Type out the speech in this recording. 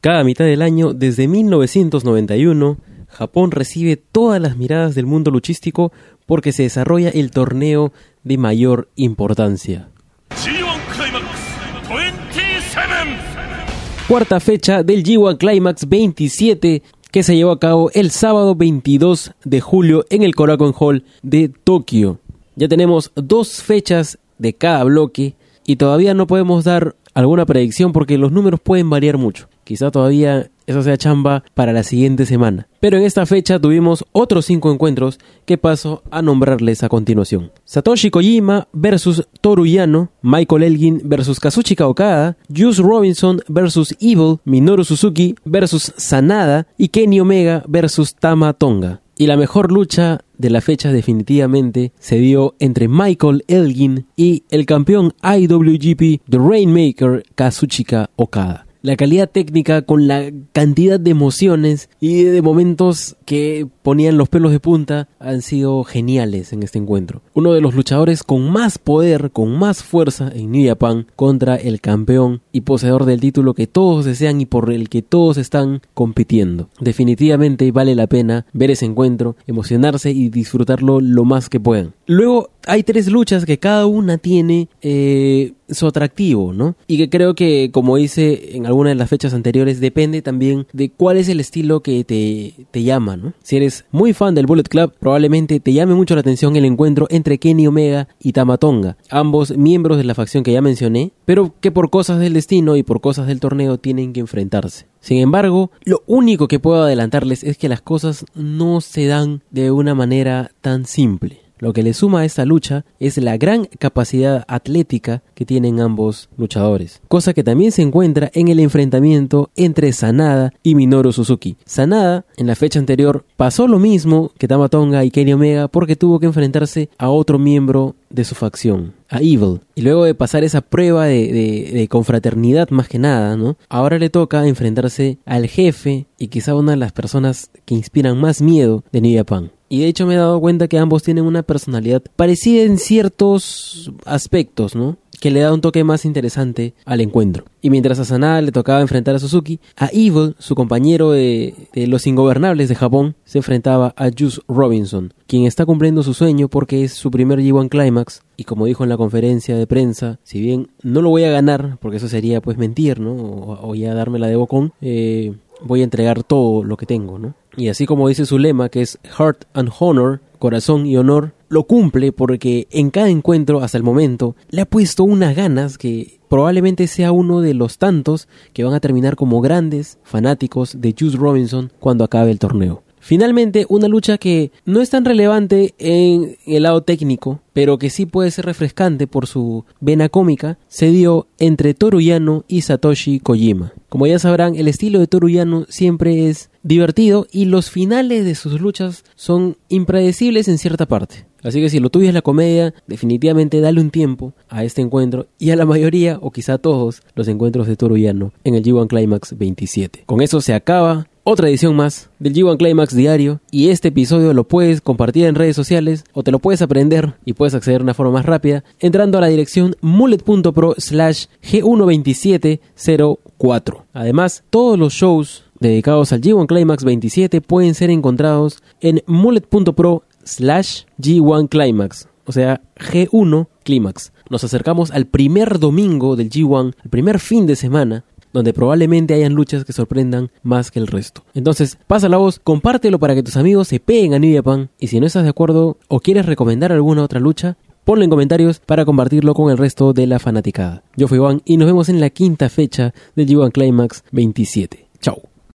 Cada mitad del año, desde 1991, Japón recibe todas las miradas del mundo luchístico porque se desarrolla el torneo de mayor importancia. Cuarta fecha del G1 Climax 27 que se llevó a cabo el sábado 22 de julio en el Korakuen Hall de Tokio. Ya tenemos dos fechas de cada bloque y todavía no podemos dar alguna predicción porque los números pueden variar mucho. Quizá todavía eso sea chamba para la siguiente semana. Pero en esta fecha tuvimos otros cinco encuentros que paso a nombrarles a continuación. Satoshi Kojima versus Toru Yano, Michael Elgin versus Kazuchika Okada, Juice Robinson versus Evil, Minoru Suzuki versus Sanada y Kenny Omega versus Tama Tonga. Y la mejor lucha de la fecha definitivamente se dio entre Michael Elgin y el campeón IWGP The Rainmaker Kazuchika Okada la calidad técnica con la cantidad de emociones y de momentos que ponían los pelos de punta han sido geniales en este encuentro. Uno de los luchadores con más poder, con más fuerza en New Japan contra el campeón y poseedor del título que todos desean y por el que todos están compitiendo. Definitivamente vale la pena ver ese encuentro, emocionarse y disfrutarlo lo más que puedan. Luego hay tres luchas que cada una tiene eh, su atractivo, ¿no? Y que creo que, como hice en alguna de las fechas anteriores, depende también de cuál es el estilo que te, te llama, ¿no? Si eres muy fan del Bullet Club, probablemente te llame mucho la atención el encuentro entre Kenny Omega y Tamatonga, ambos miembros de la facción que ya mencioné, pero que por cosas del destino y por cosas del torneo tienen que enfrentarse. Sin embargo, lo único que puedo adelantarles es que las cosas no se dan de una manera tan simple. Lo que le suma a esta lucha es la gran capacidad atlética que tienen ambos luchadores, cosa que también se encuentra en el enfrentamiento entre Sanada y Minoru Suzuki. Sanada, en la fecha anterior, pasó lo mismo que Tamatonga y Kenny Omega porque tuvo que enfrentarse a otro miembro de su facción, a Evil. Y luego de pasar esa prueba de, confraternidad más que nada, ¿no? Ahora le toca enfrentarse al jefe y quizá una de las personas que inspiran más miedo de New Japan. Y de hecho me he dado cuenta que ambos tienen una personalidad parecida en ciertos aspectos, ¿no? que le da un toque más interesante al encuentro. Y mientras a Sanada le tocaba enfrentar a Suzuki, a Evil, su compañero de, los ingobernables de Japón, se enfrentaba a Juice Robinson, quien está cumpliendo su sueño porque es su primer G1 Climax. Y como dijo en la conferencia de prensa, si bien no lo voy a ganar, porque eso sería pues mentir, ¿no? O, ya darme la de bocón, eh, voy a entregar todo lo que tengo, ¿no? Y así como dice su lema, que es Heart and Honor, corazón y honor, lo cumple porque en cada encuentro hasta el momento le ha puesto unas ganas que probablemente sea uno de los tantos que van a terminar como grandes fanáticos de Juice Robinson cuando acabe el torneo. Finalmente, una lucha que no es tan relevante en el lado técnico, pero que sí puede ser refrescante por su vena cómica, se dio entre Toruyano y Satoshi Kojima. Como ya sabrán, el estilo de Toruyano siempre es divertido y los finales de sus luchas son impredecibles en cierta parte. Así que si lo tuyo la comedia, definitivamente dale un tiempo a este encuentro y a la mayoría, o quizá a todos, los encuentros de Toruyano en el G1 Climax 27. Con eso se acaba otra edición más del G1 Climax diario y este episodio lo puedes compartir en redes sociales o te lo puedes aprender y puedes acceder de una forma más rápida entrando a la dirección mullet.pro slash G12704. Además, todos los shows dedicados al G1 Climax 27 pueden ser encontrados en mullet.pro slash G1 Climax, o sea, G1 Climax. Nos acercamos al primer domingo del G1, el primer fin de semana, donde probablemente hayan luchas que sorprendan más que el resto. Entonces, pasa la voz, compártelo para que tus amigos se peguen a New Japan y si no estás de acuerdo o quieres recomendar alguna otra lucha, ponlo en comentarios para compartirlo con el resto de la fanaticada. Yo fui Juan y nos vemos en la quinta fecha del G1 Climax 27. Chao.